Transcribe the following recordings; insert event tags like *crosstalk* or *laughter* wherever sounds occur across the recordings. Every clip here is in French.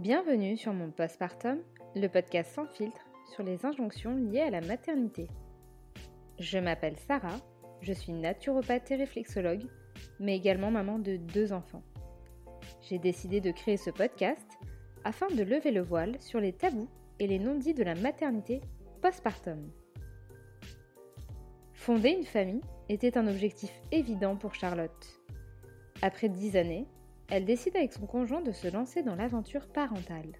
Bienvenue sur mon postpartum, le podcast sans filtre sur les injonctions liées à la maternité. Je m'appelle Sarah, je suis naturopathe et réflexologue, mais également maman de deux enfants. J'ai décidé de créer ce podcast afin de lever le voile sur les tabous et les non-dits de la maternité postpartum. Fonder une famille était un objectif évident pour Charlotte. Après dix années, elle décide avec son conjoint de se lancer dans l'aventure parentale.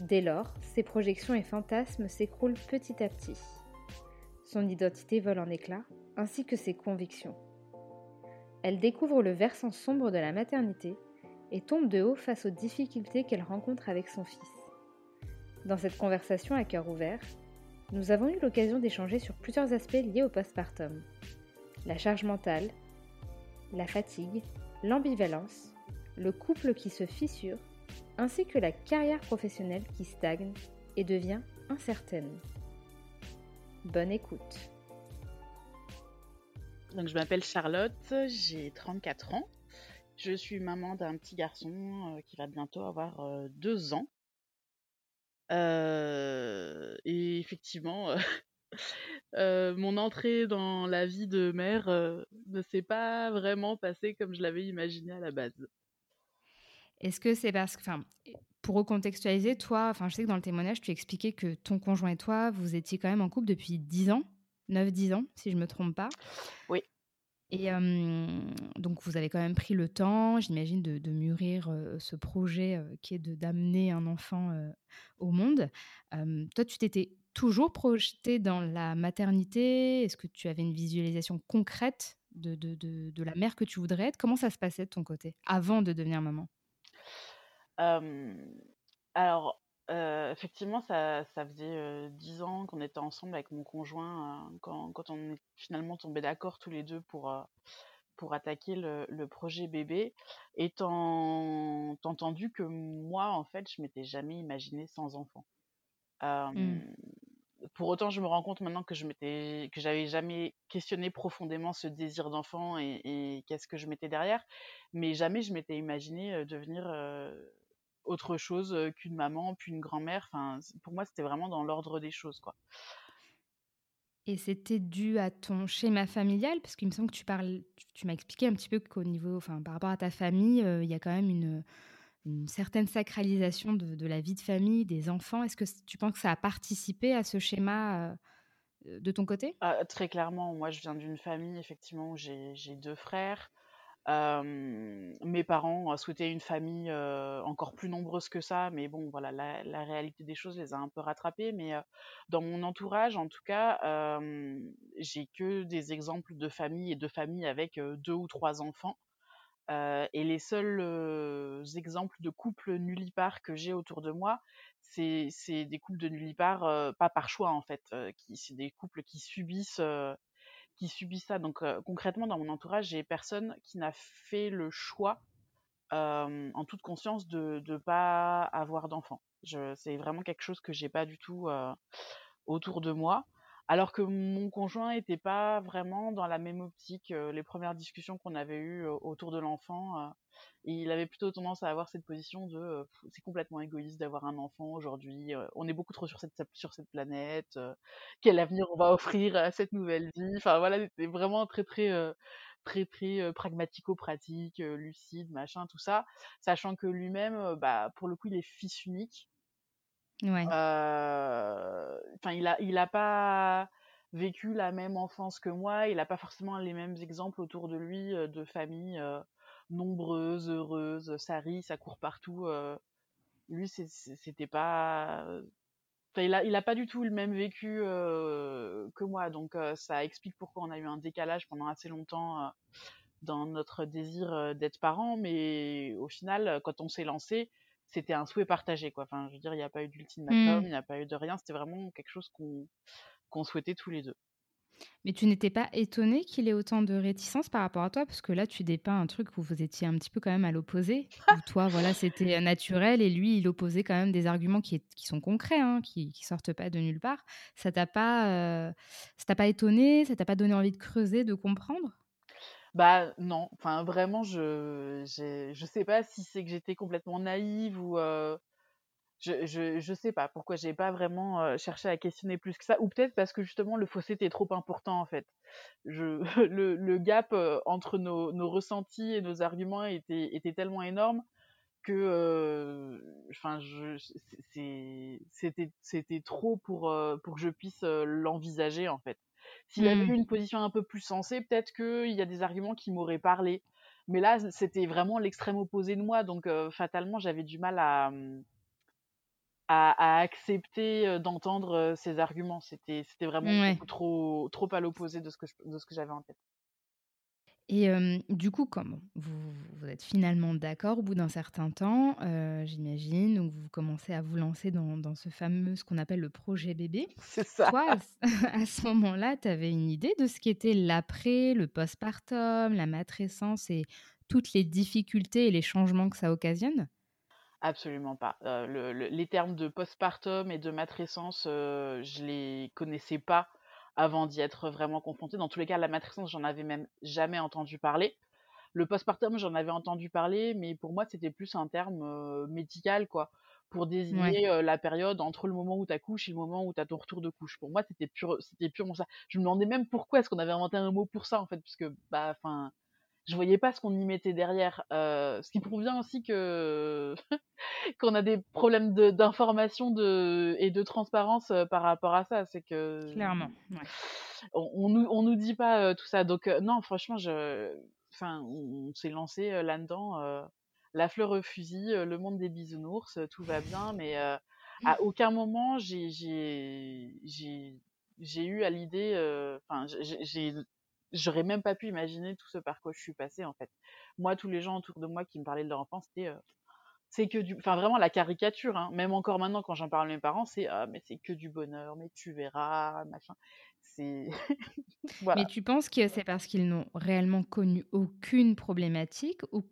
Dès lors, ses projections et fantasmes s'écroulent petit à petit. Son identité vole en éclats, ainsi que ses convictions. Elle découvre le versant sombre de la maternité et tombe de haut face aux difficultés qu'elle rencontre avec son fils. Dans cette conversation à cœur ouvert, nous avons eu l'occasion d'échanger sur plusieurs aspects liés au postpartum. La charge mentale, la fatigue, l'ambivalence, le couple qui se fissure, ainsi que la carrière professionnelle qui stagne et devient incertaine. Bonne écoute. Donc, je m'appelle Charlotte, j'ai 34 ans. Je suis maman d'un petit garçon euh, qui va bientôt avoir euh, deux ans. Euh, et effectivement, *laughs* mon entrée dans la vie de mère ne s'est pas vraiment passée comme je l'avais imaginé à la base. Est-ce que c'est parce que, enfin, pour recontextualiser, toi, enfin, je sais que dans le témoignage, tu expliquais que ton conjoint et toi, vous étiez quand même en couple depuis 10 ans, 9-10 ans, si je ne me trompe pas. Oui. Et donc, vous avez quand même pris le temps, j'imagine, de, mûrir ce projet qui est d'amener un enfant au monde. toi, tu t'étais toujours projeté dans la maternité? Est-ce que tu avais une visualisation concrète de, de, de, la mère que tu voudrais être? Comment ça se passait de ton côté avant de devenir maman? Alors, effectivement, ça, ça faisait dix ans qu'on était ensemble avec mon conjoint quand, quand, on est finalement tombé d'accord tous les deux pour, pour attaquer le, le, projet bébé, étant entendu que moi, en fait, je m'étais jamais imaginée sans enfant? Mmh. Pour autant, je me rends compte maintenant que je m'étais, que j'avais jamais questionné profondément ce désir d'enfant et, et qu'est-ce que je mettais derrière, mais jamais je m'étais imaginé devenir autre chose qu'une maman, puis une grand-mère. Enfin, pour moi, c'était vraiment dans l'ordre des choses, quoi. Et c'était dû à ton schéma familial, parce qu'il me semble que tu parles, tu, m'as expliqué un petit peu qu'au niveau, enfin, par rapport à ta famille, il y a quand même une, une certaine sacralisation de, la vie de famille, des enfants. Est-ce que tu penses que ça a participé à ce schéma de ton côté? Ah, Très clairement, moi, je viens d'une famille, effectivement, où j'ai deux frères mes parents souhaitaient une famille encore plus nombreuse que ça, mais bon, voilà, la, réalité des choses les a un peu rattrapés. Mais dans mon entourage, en tout cas, j'ai que des exemples de familles et de familles avec deux ou trois enfants. et les seuls exemples de couples nullipares que j'ai autour de moi, c'est des couples de nullipares, pas par choix en fait, c'est des couples qui subissent qui subit ça. Donc concrètement, dans mon entourage, j'ai personne qui n'a fait le choix en toute conscience de ne pas avoir d'enfant. C'est vraiment quelque chose que j'ai pas du tout autour de moi. Alors que mon conjoint n'était pas vraiment dans la même optique. les premières discussions qu'on avait eues autour de l'enfant, il avait plutôt tendance à avoir cette position de c'est complètement égoïste d'avoir un enfant aujourd'hui. on est beaucoup trop sur cette sur cette planète. quel avenir on va offrir à cette nouvelle vie? Enfin voilà, c'était vraiment très très très très pragmatico-pratique, lucide, machin, tout ça, sachant que lui-même, bah pour le coup, il est fils unique. Ouais. Enfin, il a il a pas vécu la même enfance que moi. Il a pas forcément les mêmes exemples autour de lui de famille nombreuse, heureuse, ça rit, ça court partout. Euh, lui, c'était pas. il a, il a pas du tout le même vécu euh, que moi, donc euh, ça explique pourquoi on a eu un décalage pendant assez longtemps dans notre désir d'être parent, mais au final, quand on s'est lancé, c'était un souhait partagé, quoi. Enfin, je veux dire, il n'y a pas eu d'ultimatum, mmh. il n'y a pas eu de rien, c'était vraiment quelque chose qu'on souhaitait tous les deux. Mais tu n'étais pas étonné qu'il ait autant de réticence par rapport à toi? Parce que là, tu dépeins un truc où vous étiez un petit peu quand même à l'opposé. où toi, voilà, *laughs* c'était euh, naturel et lui, il opposait quand même des arguments qui, qui sont concrets, hein, qui, ne sortent pas de nulle part. Ça t'a pas, euh, ça t'a pas étonné Ça t'a pas donné envie de creuser, de comprendre? Bah non, enfin vraiment je je sais pas si c'est que j'étais complètement naïve ou, heu, je je je sais pas pourquoi j'ai pas vraiment, heu, cherché à questionner plus que ça ou peut-être parce que justement le fossé était trop important en fait. Je *laughs* le le gap, heu, entre nos nos ressentis et nos arguments était était tellement énorme que, enfin c'était c'était trop pour, pour que je puisse, l'envisager en fait. S'il avait eu Mmh. une position un peu plus sensée, peut-être qu'il y a des arguments qui m'auraient parlé. Mais là, c'était vraiment l'extrême opposé de moi, donc fatalement, j'avais du mal à, mmh, à à accepter, d'entendre, ces arguments. C'était c'était vraiment Ouais. beaucoup trop trop à l'opposé de ce que je de ce que j'avais en tête. Et hem, du coup, comme vous vous êtes finalement d'accord au bout d'un certain temps, heu, j'imagine, donc vous commencez à vous lancer dans dans ce fameux ce qu'on appelle le projet bébé. C'est ça. Toi, à ce *laughs* à ce moment-là, tu avais une idée de ce qu'était l'après, le postpartum, la matrescence et toutes les difficultés et les changements que ça occasionne? Absolument pas. Le le les termes de postpartum et de matrescence, heu, je les connaissais pas avant d'y être vraiment confrontée. Dans tous les cas, la matrescence, j'en avais même jamais entendu parler. Le postpartum, j'en avais entendu parler, mais pour moi, c'était plus un terme, heu, médical, quoi, pour Ouais, désigner, heu, la période entre le moment où tu accouches et le moment où tu as ton retour de couche. Pour moi, c'était pure c'était purement ça. Je me demandais même pourquoi est-ce qu'on avait inventé un mot pour ça, en fait, puisque, bah, enfin, je voyais pas ce qu'on y mettait derrière. Heu, ce qui prouve bien aussi que *laughs* qu'on a des problèmes d'information de et de transparence, heu, par rapport à ça. C'est que clairement, ouais. on on nous on nous dit pas, heu, tout ça. Donc non, franchement, je enfin, on on s'est lancé, là-dedans, la fleur au fusil, le monde des bisounours, tout va bien, mais à aucun moment j'ai j'ai eu à l'idée, enfin, j'ai j'aurais même pas pu imaginer tout ce par quoi je suis passée, en fait. Moi, tous les gens autour de moi qui me parlaient de leur enfance, c'était, heu c'est que du enfin vraiment la caricature, hein. Même encore maintenant quand j'en parle à mes parents, c'est: «Ah mais c'est que du bonheur, mais tu verras, machin». C'est *laughs* Mais tu penses que c'est parce qu'ils n'ont réellement connu aucune problématique ou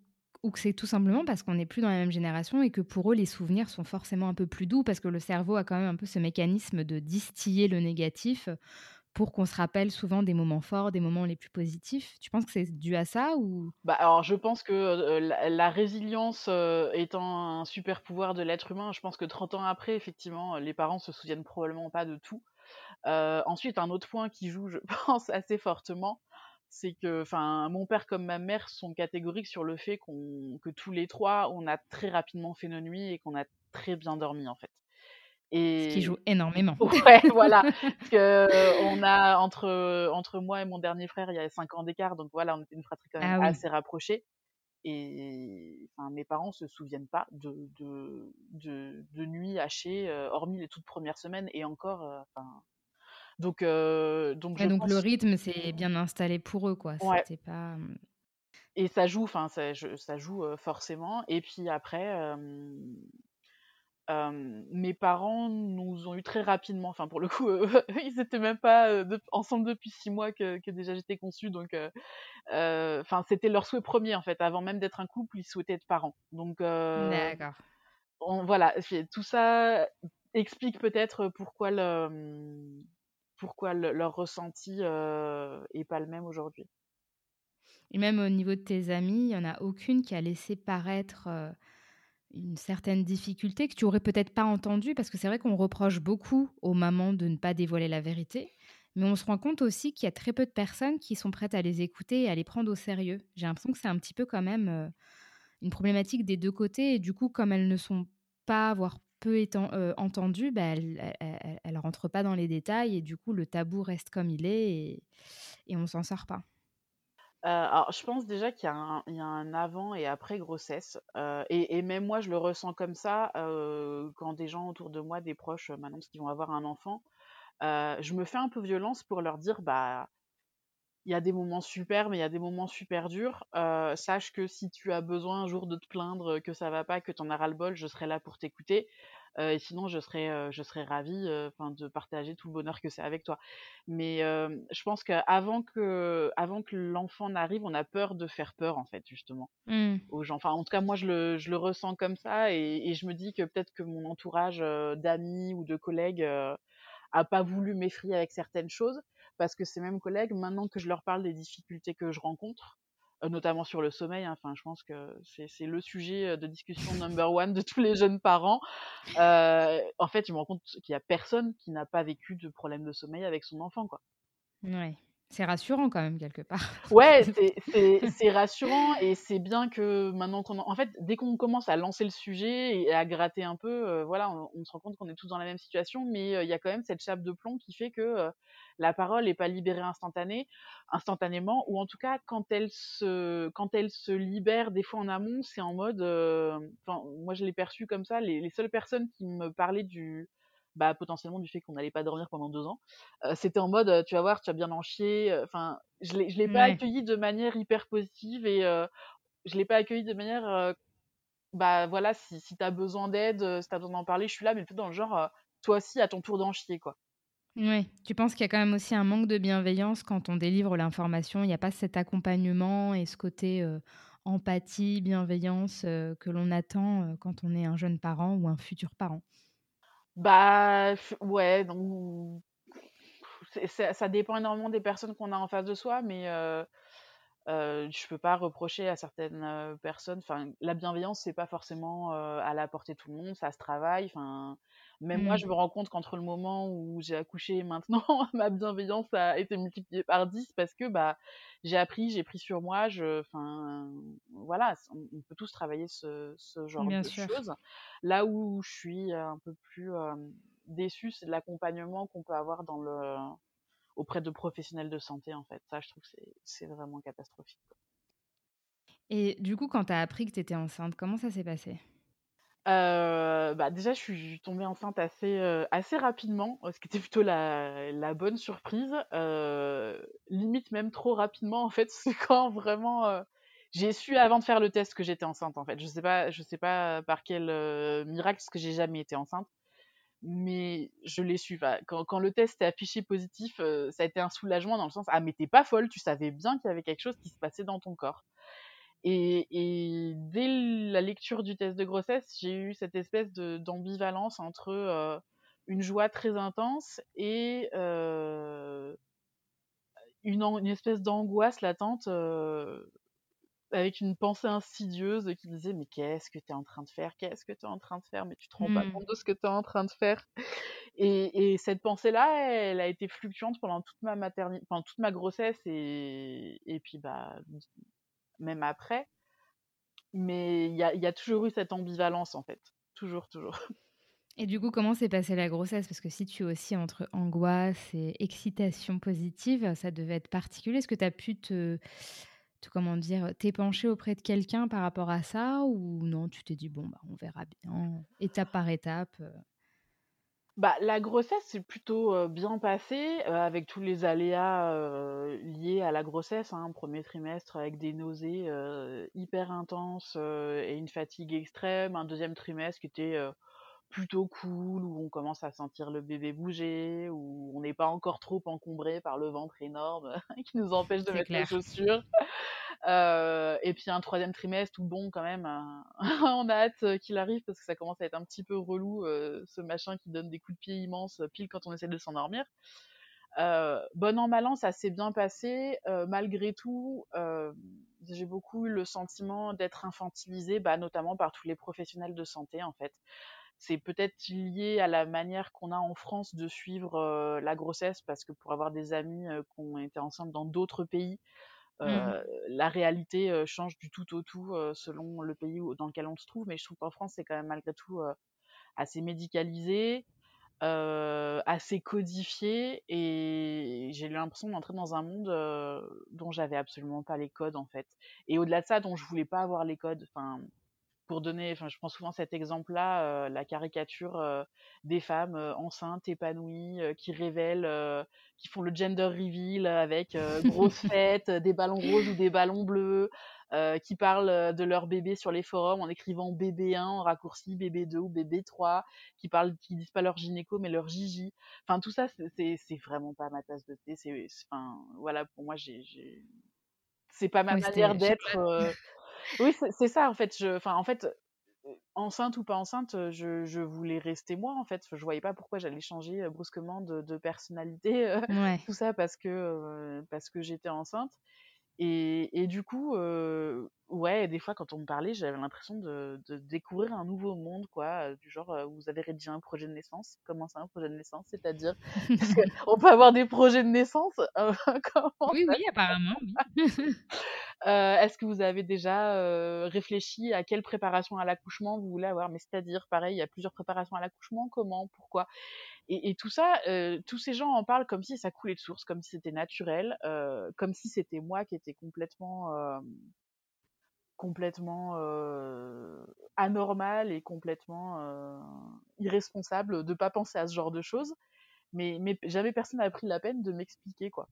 ou que c'est tout simplement parce qu'on n'est plus dans la même génération et que pour eux, les souvenirs sont forcément un peu plus doux parce que le cerveau a quand même un peu ce mécanisme de distiller le négatif pour qu'on se rappelle souvent des moments forts, des moments les plus positifs? Tu penses que c'est dû à ça ou? Bah, alors je pense que, la résilience, heu, étant un super pouvoir de l'être humain, je pense que 30 ans après, effectivement, les parents se souviennent probablement pas de tout. Ensuite un autre point qui joue, je *laughs* pense, assez fortement, c'est que mon père comme ma mère sont catégoriques sur le fait que tous les 3 on a très rapidement fait nos nuits et qu'on a très bien dormi, en fait. Ce qui joue énormément. *laughs* Ouais, voilà, *laughs* parce que on a entre, entre moi et mon dernier frère, il y a 5 ans d'écart, donc voilà, on était une fratrie quand même Ah oui. assez rapprochée et enfin, mes parents se souviennent pas de de de de nuits hachées, heu, hormis les toutes premières semaines et encore, enfin donc heu, donc Ouais, je donc le rythme s'est bien installé pour eux, quoi. ouais C'était pas, mmh et ça joue, enfin ça joue, forcément et puis après, mes parents nous ont eu très rapidement, enfin pour le coup, heu, *laughs* ils étaient même pas, ensemble depuis 6 mois que que déjà j'étais conçue donc enfin c'était leur souhait premier en fait. Avant même d'être un couple, ils souhaitaient être parents. Donc d'accord. voilà, tout ça explique peut-être pourquoi le, mmh, pourquoi le leur ressenti, est pas le même aujourd'hui. Et même au niveau de tes amis, il y en a aucune qui a laissé paraître, une certaine difficulté que tu aurais peut-être pas entendue? Parce que c'est vrai qu'on reproche beaucoup aux mamans de ne pas dévoiler la vérité, mais on se rend compte aussi qu'il y a très peu de personnes qui sont prêtes à les écouter et à les prendre au sérieux. J'ai l'impression que c'est un petit peu quand même, heu, une problématique des 2 côtés et du coup, comme elles ne sont pas, voire peu éten heu, entendues, bah, elles elles elles elles rentrent pas dans les détails et du coup, le tabou reste comme il est et et on s'en sort pas. Heu, alors je pense déjà qu'il y a un avant et après grossesse, heu et même moi je le ressens comme ça, heu, quand des gens autour de moi, des proches, m'annoncent qu'ils vont avoir un enfant, je me fais un peu violence pour leur dire: «Bah, il y a des moments super, mais il y a des moments super durs. Sache que si tu as besoin un jour de te plaindre, que ça va pas, que tu en as ras le bol, je serai là pour t'écouter. Heu et sinon je serai, heu, je serai ravie, enfin de partager tout le bonheur que c'est avec toi. Mais, je pense qu'avant que avant que l'enfant n'arrive, on a peur de faire peur, en fait, justement, Mmh. aux gens. Enfin, en tout cas, moi, je le je le ressens comme ça et et je me dis que peut-être que mon entourage, d'amis ou de collègues, a pas voulu m'effrayer avec certaines choses parce que ces mêmes collègues, maintenant que je leur parle des difficultés que je rencontre, notamment sur le sommeil. Hein. Enfin, je pense que c'est le sujet de discussion number one de tous les jeunes parents. en fait, je me rends compte qu'il y a personne qui n'a pas vécu de problème de sommeil avec son enfant, quoi. Ouais. C'est rassurant quand même quelque part. *laughs* Ouais, c'est rassurant et c'est bien que maintenant qu'on en fait dès qu'on commence à lancer le sujet et à gratter un peu, voilà, on, se rend compte qu'on est tous dans la même situation, mais il y a quand même cette chape de plomb qui fait que la parole n'est pas libérée instantanément, ou en tout cas quand elle se quand elle se libère des fois en amont, c'est en mode, moi je l'ai perçu comme ça, les, les seules personnes qui me parlaient du bah, potentiellement du fait qu'on n'allait pas dormir pendant deux ans. c'était en mode, tu vas voir, tu vas bien en chier. Enfin, je ne l'ai pas accueilli de manière hyper positive et je l'ai pas accueilli de manière, bah voilà, si, si tu as besoin d'aide, si tu as besoin d'en parler, je suis là, mais plutôt dans le genre, toi aussi, à ton tour d'en chier, quoi. Oui, tu penses qu'il y a quand même aussi un manque de bienveillance quand on délivre l'information, il n'y a pas cet accompagnement et ce côté empathie, bienveillance que l'on attend quand on est un jeune parent ou un futur parent? Bah, ouais, donc ça dépend énormément des personnes qu'on a en face de soi, mais euh, euh, je peux pas reprocher à certaines personnes. Enfin, la bienveillance, c'est pas forcément à la portée de tout le monde, ça se travaille. Enfin, même moi, je mmh. me rends compte qu'entre le moment où j'ai accouché et maintenant, *laughs* ma bienveillance a été multipliée par 10 parce que bah, j'ai appris, j'ai pris sur moi. Je, enfin, voilà, on, peut tous travailler ce, ce genre de choses. Là où je suis un peu plus déçue, c'est de l'accompagnement qu'on peut avoir dans le, auprès de professionnels de santé, en fait. Ça, je trouve que c'est vraiment catastrophique. Et du coup, quand tu as appris que tu étais enceinte, comment ça s'est passé? Euh, bah, déjà, je suis tombée enceinte assez, euh, assez rapidement, ce qui était plutôt la, la bonne surprise. Euh, limite même trop rapidement, en fait, *laughs* c'est quand vraiment j'ai su avant de faire le test que j'étais enceinte, en fait. Je sais pas, je sais pas par quel miracle, parce que j'ai jamais été enceinte, mais je l'ai su. quand, le test est affiché positif, ça a été un soulagement dans le sens ah mais t'es pas folle, tu savais bien qu'il y avait quelque chose qui se passait dans ton corps. Et, dès la lecture du test de grossesse, j'ai eu cette espèce d'ambivalence entre euh, une joie très intense et euh, une, espèce d'angoisse latente euh, avec une pensée insidieuse qui disait mais qu'est-ce que tu es en train de faire? Qu'est-ce que tu es en train de faire? Mais tu te rends pas mmh. compte de ce que tu es en train de faire. Et, et cette pensée-là, elle a été fluctuante pendant toute ma maternité, pendant toute ma grossesse et, et puis bah même après. Mais il y a, toujours eu cette ambivalence, en fait. Toujours, toujours. *laughs* Et du coup, comment s'est passée la grossesse? Parce que si tu es aussi entre angoisse et excitation positive, ça devait être particulier. Est-ce que tu as pu te, comment dire, t'épancher auprès de quelqu'un par rapport à ça Ou non, tu t'es dit, bon, bah, on verra bien, étape par étape? Bah, la grossesse s'est plutôt bien passée, avec tous les aléas liés à la grossesse. Hein, premier trimestre avec des nausées hyper intenses et une fatigue extrême. Un deuxième trimestre qui était plutôt cool, où on commence à sentir le bébé bouger, où on n'est pas encore trop encombré par le ventre énorme *laughs* qui nous empêche de mettre les chaussures. Euh, et puis un troisième trimestre où bon quand même *laughs* on a hâte qu'il arrive parce que ça commence à être un petit peu relou euh, ce machin qui donne des coups de pied immenses pile quand on essaie de s'endormir. Euh, bon an mal an ça s'est bien passé malgré tout j'ai beaucoup eu le sentiment d'être infantilisée bah, notamment par tous les professionnels de santé en fait c'est peut-être lié à la manière qu'on a en France de suivre la grossesse parce que pour avoir des amis qui ont été enceintes dans d'autres pays Mmh. la réalité change du tout au tout selon le pays dans lequel on se trouve, mais je trouve qu'en France, c'est quand même malgré tout assez médicalisé, assez codifié, et j'ai eu l'impression d'entrer dans un monde dont j'avais absolument pas les codes en fait. Et au-delà de ça, dont je voulais pas avoir les codes. Enfin, pour donner, enfin, je prends souvent cet exemple-là, euh, la caricature euh, des femmes euh, enceintes, épanouies, qui révèlent, qui font le gender reveal avec *laughs* grosse fête, des ballons roses ou des ballons bleus, qui parlent de leur bébé sur les forums en écrivant bébé 1 en raccourci, bébé 2 ou bébé 3, qui parlent, qui disent pas leur gynéco mais leur gigi. Enfin, tout ça, c'est vraiment pas ma tasse de thé. C'est, enfin, voilà, pour moi, j'ai, c'est pas ma manière d'être. *laughs* Oui, c'est ça en fait. Je, enfin, en fait, enceinte ou pas enceinte, je, je, voulais rester moi en fait. Je voyais pas pourquoi j'allais changer brusquement de, de personnalité, tout ça parce que parce que j'étais enceinte. Et, du coup, euh, ouais, des fois, quand on me parlait, j'avais l'impression de, découvrir un nouveau monde, quoi. Du genre, vous avez rédigé un projet de naissance. Comment ça, un projet de naissance? C'est-à-dire, *laughs* on peut avoir des projets de naissance? *laughs* Oui, oui, apparemment, oui. *laughs* Est-ce que vous avez déjà réfléchi à quelle préparation à l'accouchement vous voulez avoir? Mais c'est-à-dire, pareil, il y a plusieurs préparations à l'accouchement. Comment Pourquoi? Et, tout ça, euh, tous ces gens en parlent comme si ça coulait de source, comme si c'était naturel, euh, comme si c'était moi qui étais complètement, euh, complètement anormal et complètement irresponsable de pas penser à ce genre de choses. Mais, mais jamais personne n'a pris la peine de m'expliquer quoi.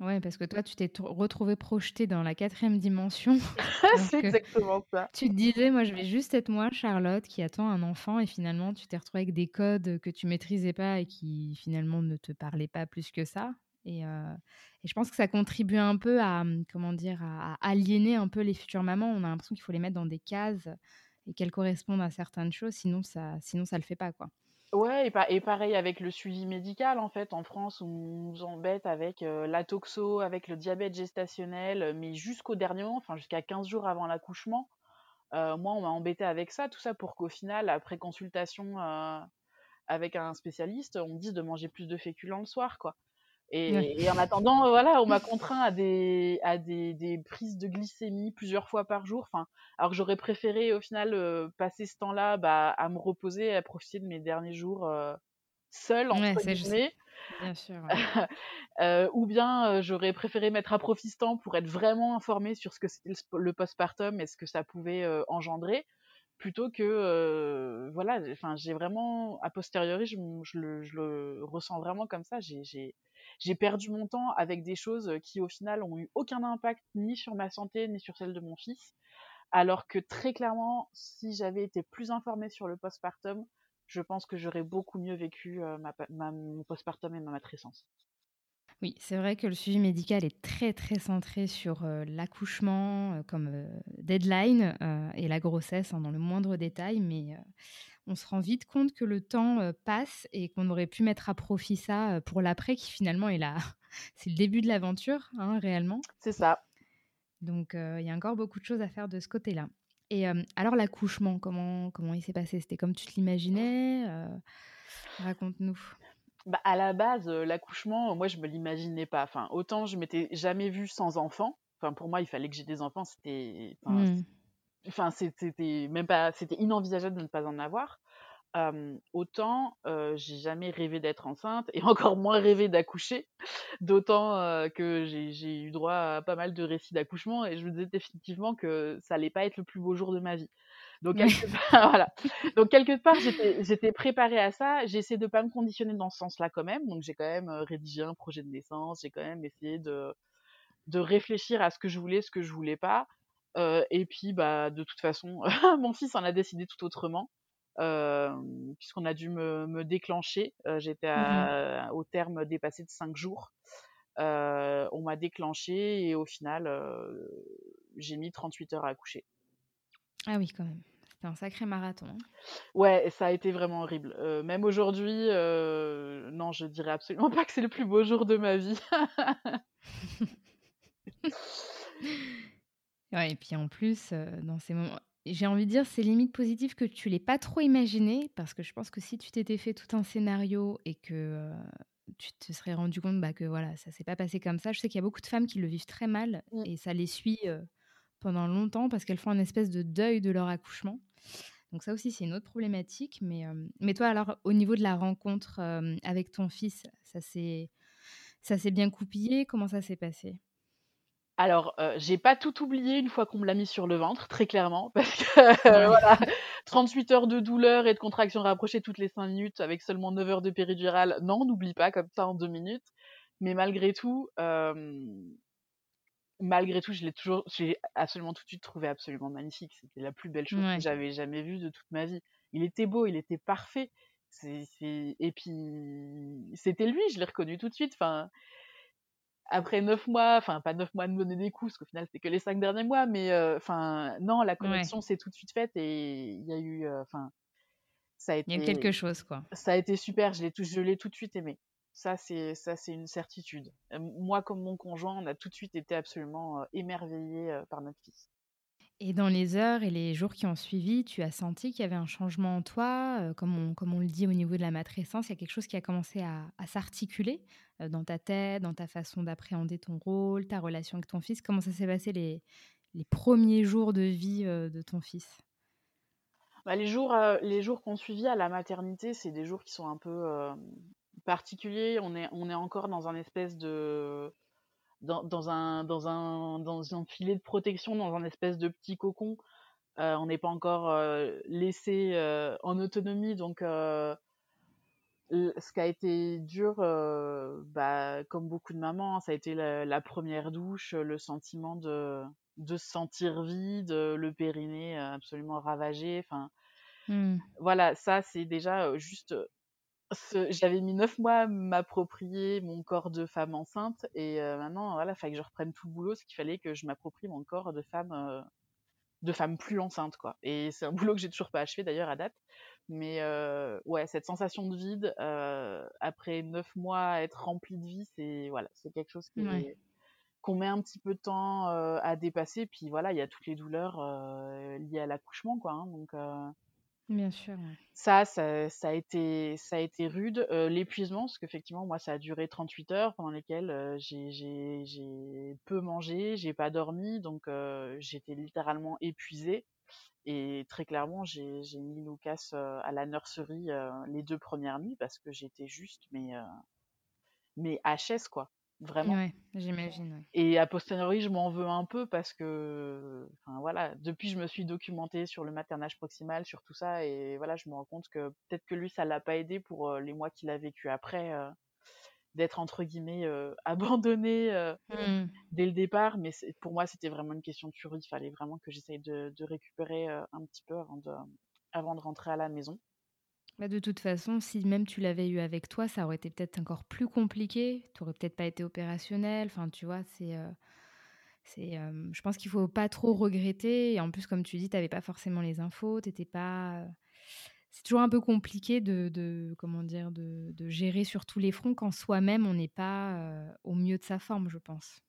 Ouais, parce que toi, tu t'es retrouvé projeté dans la quatrième dimension. *laughs* c'est exactement ça. Tu te disais, moi, je vais juste être moi, Charlotte, qui attend un enfant, et finalement, tu t'es retrouvé avec des codes que tu maîtrisais pas et qui finalement ne te parlaient pas plus que ça. Et, euh, et je pense que ça contribue un peu à, hum, comment dire, à, aliéner un peu les futures mamans. On a l'impression qu'il faut les mettre dans des cases et qu'elles correspondent à certaines choses, sinon ça, sinon ça le fait pas, quoi. Ouais, et, pareil avec le suivi médical, en fait, en France, on nous embête avec la toxo, avec le diabète gestationnel, mais jusqu'au dernier moment, enfin jusqu'à 15 jours avant l'accouchement. moi, on m'a embêté avec ça, tout ça pour qu'au final, après consultation avec un spécialiste, on me dise de manger plus de féculents le soir, quoi. Et, en attendant, voilà, on m'a contraint à des, à des, des, prises de glycémie plusieurs fois par jour. Enfin, alors que j'aurais préféré au final euh, passer ce temps-là bah, à me reposer, à profiter de mes derniers jours euh, seule, entre ouais, Bien sûr. *laughs* euh, ou bien euh, j'aurais préféré mettre à Profistan pour être vraiment informée sur ce que c'était le, postpartum et ce que ça pouvait engendrer plutôt que voilà enfin j'ai vraiment a posteriori je, le, ressens vraiment comme ça j'ai perdu mon temps avec des choses qui au final ont eu aucun impact ni sur ma santé ni sur celle de mon fils. Alors que très clairement, si j'avais été plus informée sur le postpartum, je pense que j'aurais beaucoup mieux vécu euh, ma, mon postpartum et ma matrescence. Oui, c'est vrai que le suivi médical est très très centré sur euh, l'accouchement euh, comme deadline et la grossesse hein, dans le moindre détail, mais on se rend vite compte que le temps passe et qu'on aurait pu mettre à profit ça pour l'après, qui finalement est là. *laughs* C'est le début de l'aventure, hein, réellement. C'est ça. Donc, il y a encore beaucoup de choses à faire de ce côté-là. Et alors, l'accouchement, comment, comment il s'est passé? C'était comme tu te l'imaginais Raconte-nous. Bah, à la base, l'accouchement, moi, je me l'imaginais pas. Enfin, autant je m'étais jamais vue sans enfant. Enfin, pour moi, il fallait que j'ai des enfants. C'était, mmh enfin c'était même pas c'était inenvisageable de ne pas en avoir autant j'ai jamais rêvé d'être enceinte et *laughs* encore moins rêvé d'accoucher d'autant que j'ai eu droit à pas mal de récits d'accouchement et je me disais définitivement que ça allait pas être le plus beau jour de ma vie donc quelque part, *laughs* voilà. Donc quelque part j'étais préparée à ça. J'ai essayé de pas me conditionner dans ce sens-là quand même. Donc j'ai quand même rédigé un projet de naissance. J'ai quand même essayé de de réfléchir à ce que je voulais ce que je voulais pas. Et puis, bah, de toute façon, *laughs* mon fils en a décidé tout autrement, puisqu'on a dû me, déclencher. J'étais mmh au terme dépassé de 5 jours. on m'a déclenché et au final, j'ai mis 38 heures à accoucher. Ah oui, quand même. C'était un sacré marathon. Hein. Ouais, ça a été vraiment horrible. même aujourd'hui, non, je dirais absolument pas que c'est le plus beau jour de ma vie. *laughs* Ouais, et puis en plus, dans ces moments j'ai envie de dire, c'est limite positif que tu l'aies pas trop imaginé, parce que je pense que si tu t'étais fait tout un scénario et que, tu te serais rendu compte, bah, que voilà, ça s'est pas passé comme ça. Je sais qu'il y a beaucoup de femmes qui le vivent très mal mmh. et ça les suit, pendant longtemps parce qu'elles font un espèce de deuil de leur accouchement. Donc ça aussi, c'est une autre problématique. Mais, mais toi alors, au niveau de la rencontre, avec ton fils, ça s'est ça s'est bien coupillé? Comment ça s'est passé? Alors, euh, j'ai pas tout oublié une fois qu'on me l'a mis sur le ventre, très clairement, *laughs* parce que euh, voilà, 38 heures de douleur et de contraction rapprochée toutes les 5 minutes avec seulement 9 heures de péridurale, non, n'oublie pas comme ça en 2 minutes. Mais malgré tout, malgré tout, je l'ai toujours, j'ai absolument tout de suite trouvé absolument magnifique. C'était la plus belle chose que j'avais jamais vue de toute ma vie. Il était beau, il était parfait. Et puis, c'était lui, je l'ai reconnu tout de suite. Enfin, après neuf mois, enfin pas neuf mois de donner des coups, parce qu'au final c'était que les cinq derniers mois, mais enfin non, la connexion s'est tout de suite faite et il y a eu, enfin ça a été. Il y a quelque chose quoi. Ça a été super, je l'ai tout, je l'ai tout de suite aimé. Ça, c'est ça, c'est une certitude. moi, comme mon conjoint, on a tout de suite été absolument émerveillés par notre fils. Et dans les heures et les jours qui ont suivi, tu as senti qu'il y avait un changement en toi, comme, on, comme on le dit au niveau de la matrescence, il y a quelque chose qui a commencé à, s'articuler dans ta tête, dans ta façon d'appréhender ton rôle, ta relation avec ton fils? Comment ça s'est passé les, les premiers jours de vie de ton fils? Bah, les jours, les jours qu'on suivit à la maternité, c'est des jours qui sont un peu particuliers. On est, on est encore dans un espèce de dans, un, dans, un, dans un filet de protection, dans un espèce de petit cocon. Euh, on n'est pas encore euh, laissé euh, en autonomie, donc ce qui a été dur, bah, comme beaucoup de mamans, hein, ça a été la, première douche, le sentiment de, de se sentir vide, le périnée absolument ravagé. Enfin, mmh. voilà, ça c'est déjà juste j'avais mis neuf mois à m'approprier mon corps de femme enceinte et maintenant voilà, il fallait que je reprenne tout le boulot, ce qu'il fallait que je m'approprie mon corps de femme de femme plus enceinte quoi. Et c'est un *laughs* boulot que j'ai toujours pas achevé d'ailleurs à date. Mais ouais, cette sensation de vide après neuf mois à être remplie de vie, c'est voilà, c'est quelque chose qu'on met un petit peu de temps à dépasser. Puis voilà, il y a toutes les douleurs liées à l'accouchement quoi. Hein, donc Bien sûr, Ça, ça, ça a été, ça a été rude. l'épuisement, parce qu'effectivement, moi, ça a duré 38 heures pendant lesquelles j'ai peu mangé, j'ai pas dormi, donc j'étais littéralement épuisée. Et très clairement, j'ai mis Lucas à la nurserie les deux premières nuits parce que j'étais juste, mais, mais HS, quoi. Vraiment. Ouais, j'imagine. Et a posteriori, je m'en veux un peu parce que, enfin voilà, depuis je me suis documentée sur le maternage proximal, sur tout ça, et voilà, je me rends compte que peut-être que lui, ça l'a pas aidé pour les mois qu'il a vécu après, d'être entre guillemets *laughs* abandonné mmh. dès le départ. Mais pour moi, c'était vraiment une question de survie. Il fallait vraiment que j'essaye de, de, récupérer un petit peu avant de, avant de rentrer à la maison. Bah, de toute façon, si même tu l'avais eu avec toi, ça aurait été peut-être encore plus compliqué. Tu aurais peut-être pas été opérationnel. Enfin, tu vois, c'est. Euh, euh, je pense qu'il faut pas trop regretter. Et en plus, comme tu dis, tu n'avais pas forcément les infos. T'étais pas. Euh, c'est toujours un peu compliqué de, comment de, gérer sur tous les fronts quand soi-même on n'est pas au mieux de sa forme, je pense.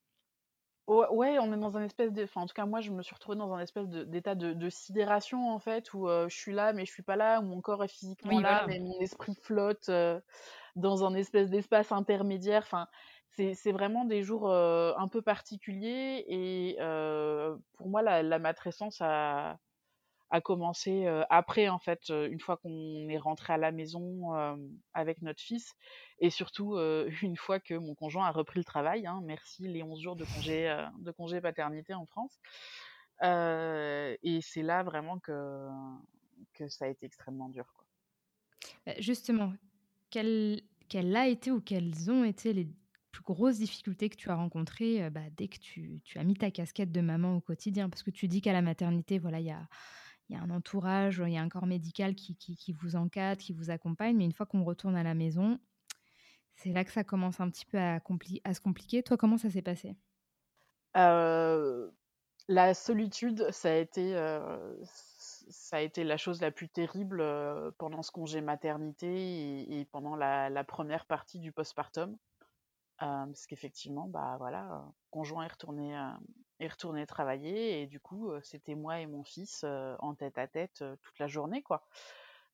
Ouais, on est dans un espèce de. Enfin, en tout cas, moi, je me suis retrouvée dans un espèce d'état de, sidération, en fait, où je suis là, mais je suis pas là, où mon corps est physiquement là, mais mon esprit flotte dans un espèce d'espace intermédiaire. Enfin, c'est vraiment des jours un peu particuliers. Et pour moi, la, la matrescence a, a commencé après, en fait, une fois qu'on est rentré à la maison avec notre fils, et surtout *laughs* une fois que mon conjoint a repris le travail. Hein, merci les 11 jours de congé, de congé paternité en France. et c'est là vraiment que, que ça a été extrêmement dur. Quoi. Bah, justement, quelle, a été ou quelles ont été les plus grosses difficultés que tu as rencontrées bah, dès que tu, tu, as mis ta casquette de maman au quotidien? Parce que tu dis qu'à la maternité, voilà, il y a il y a un entourage, il y a un corps médical qui, vous encadre, qui vous accompagne, mais une fois qu'on retourne à la maison, c'est là que ça commence un petit peu à, à se compliquer. Toi, comment ça s'est passé? Euh, La solitude, ça a, été, euh, ça a été la chose la plus terrible euh, pendant ce congé maternité et, pendant la, première partie du postpartum. parce qu'effectivement, bah voilà, conjoint est retourné est retourné travailler et du coup c'était moi et mon fils en tête à tête toute la journée quoi.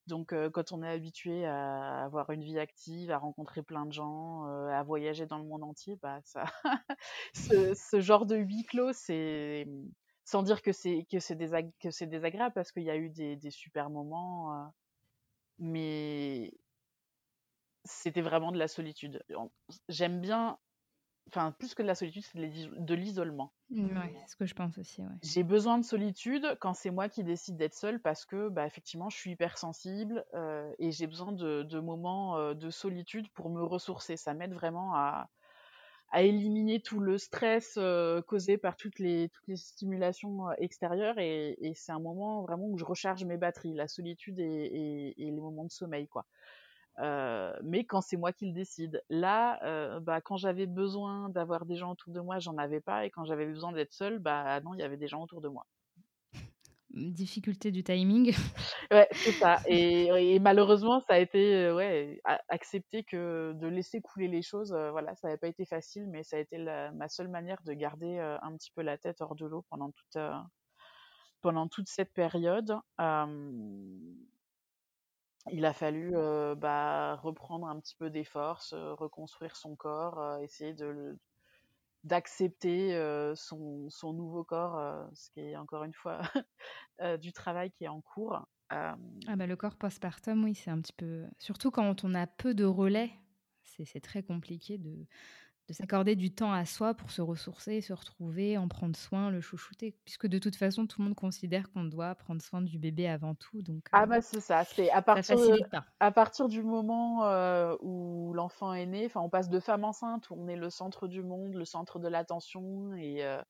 Donc quand on est habitué à avoir une vie active, à rencontrer plein de gens, à voyager dans le monde entier, bah ça, *laughs* ce, genre de huis clos, c'est sans dire que c'est que c'est c'est désagréable parce qu'il y a eu des super moments, mais c'était vraiment de la solitude. J'aime bien enfin plus que de la solitude, c'est de l'isolement. Mmh, ouais, c'est ce que je pense aussi. J'ai besoin de solitude quand c'est moi qui décide d'être seule parce que, bah, effectivement, je suis hypersensible euh, et j'ai besoin de, moments euh, de solitude pour me ressourcer. Ça m'aide vraiment à, éliminer tout le stress euh, causé par toutes les, toutes les stimulations extérieures et, c'est un moment vraiment où je recharge mes batteries, la solitude et, et les moments de sommeil, quoi. Euh, mais quand c'est moi qui le décide. Là, euh, bah, quand j'avais besoin d'avoir des gens autour de moi, j'en avais pas, et quand j'avais besoin d'être seule, bah non, il y avait des gens autour de moi. difficulté du timing. *laughs* Ouais, c'est ça. Et, malheureusement, ça a été ouais, accepté que de laisser couler les choses. voilà, ça n'avait pas été facile, mais ça a été ma seule manière de garder un petit peu la tête hors de l'eau pendant toute, pendant toute cette période. Il a fallu bah, reprendre un petit peu des forces, reconstruire son corps, essayer de d'accepter son, son, nouveau corps, ce qui est encore une fois *laughs* du travail qui est en cours. Ah bah, le corps postpartum, oui, c'est un petit peu... Surtout quand on a peu de relais, c'est très compliqué de, de s'accorder du temps à soi pour se ressourcer, se retrouver, en prendre soin, le chouchouter. Puisque de toute façon, tout le monde considère qu'on doit prendre soin du bébé avant tout. Donc, ah euh, bah c'est ça, c'est à partir, à partir du moment euh, où l'enfant est né, on passe de femme enceinte, où on est le centre du monde, le centre de l'attention, et euh,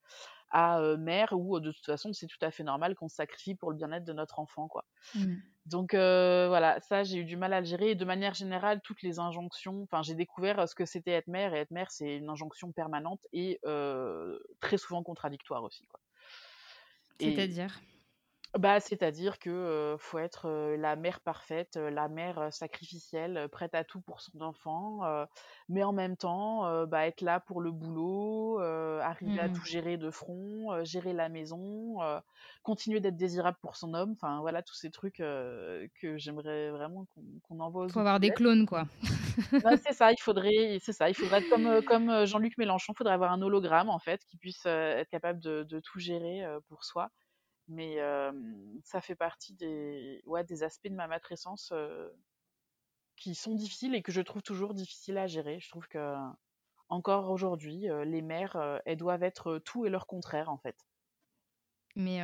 à mère, où de toute façon, c'est tout à fait normal qu'on se sacrifie pour le bien-être de notre enfant. quoi. Mmh. Donc voilà, ça j'ai eu du mal à le gérer. Et de manière générale, toutes les injonctions, enfin j'ai découvert ce que c'était être mère et être mère, c'est une injonction permanente et très souvent contradictoire aussi. C'est-à-dire? Bah, c'est-à-dire que faut être la mère parfaite, la mère sacrificielle, prête à tout pour son enfant, mais en même temps, bah, être là pour le boulot, arriver à mmh. tout gérer de front, gérer la maison, continuer d'être désirable pour son homme. Enfin voilà tous ces trucs que j'aimerais vraiment qu'on envoie. Il faut avoir des clones quoi. *laughs* c'est ça, il faudrait, c'est ça, il faudrait être comme comme Jean-Luc Mélenchon, il faudrait avoir un hologramme en fait qui puisse être capable de, de tout gérer pour soi mais ça fait partie des, ouais, des aspects de ma matrescence qui sont difficiles et que je trouve toujours difficiles à gérer. Je trouve que encore aujourd'hui, les mères, elles doivent être tout et leur contraire en fait. Mais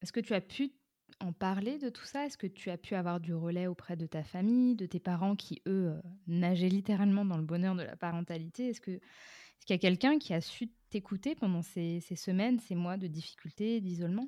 est-ce que tu as pu en parler de tout ça? Est-ce que tu as pu avoir du relais auprès de ta famille, de tes parents qui, eux, nageaient littéralement dans le bonheur de la parentalité? Est-ce que est qu'il y a quelqu'un qui a su t'écouter pendant ces, ces, semaines, ces mois de difficultés, d'isolement?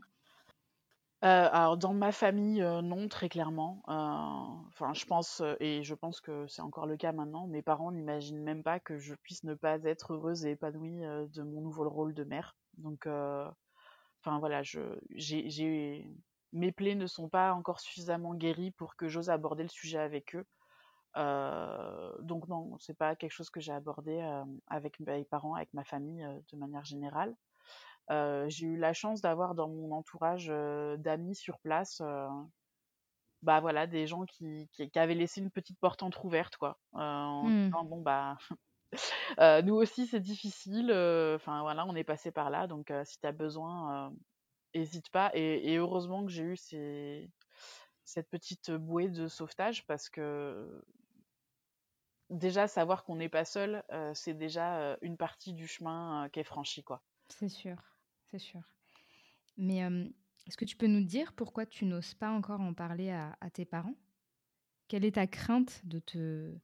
Alors dans ma famille, non, très clairement. enfin, je pense, et je pense que c'est encore le cas maintenant, mes parents n'imaginent même pas que je puisse ne pas être heureuse et épanouie, de mon nouveau rôle de mère. Donc enfin voilà, je j'ai mes plaies ne sont pas encore suffisamment guéries pour que j'ose aborder le sujet avec eux. donc non, c'est pas quelque chose que j'ai abordé, avec mes parents, avec ma famille, de manière générale j'ai eu la chance d'avoir dans mon entourage d'amis sur place, bah voilà, des gens qui, qui, avaient laissé une petite porte entrouverte, quoi, en mmh. disant bon bah *laughs* nous aussi c'est difficile, enfin voilà, on est passé par là, donc si tu as besoin, hésite pas. Et, et, heureusement que j'ai eu ces, cette petite bouée de sauvetage parce que déjà savoir qu'on n'est pas seul, c'est déjà une partie du chemin qui est franchi, quoi. C'est sûr c'est sûr. Mais est-ce que tu peux nous dire pourquoi tu n'oses pas encore en parler à, tes parents? Quelle est ta crainte de te,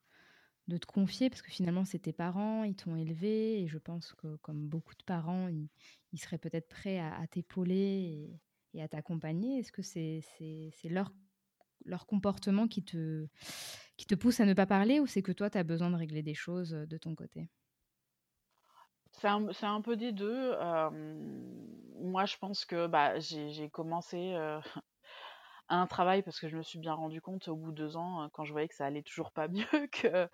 de te confier? Parce que finalement, c'est tes parents, ils t'ont élevé, et je pense que comme beaucoup de parents, ils, seraient peut-être prêts à, t'épauler et, à t'accompagner. Est-ce que c'est leur, leur comportement qui te, qui te pousse à ne pas parler ou c'est que toi, tu as besoin de régler des choses de ton côté? C'est un, peu des deux. moi, je pense que bah, j'ai commencé *laughs* un travail parce que je me suis bien rendu compte au bout de deux ans, quand je voyais que ça allait toujours pas *laughs* mieux, que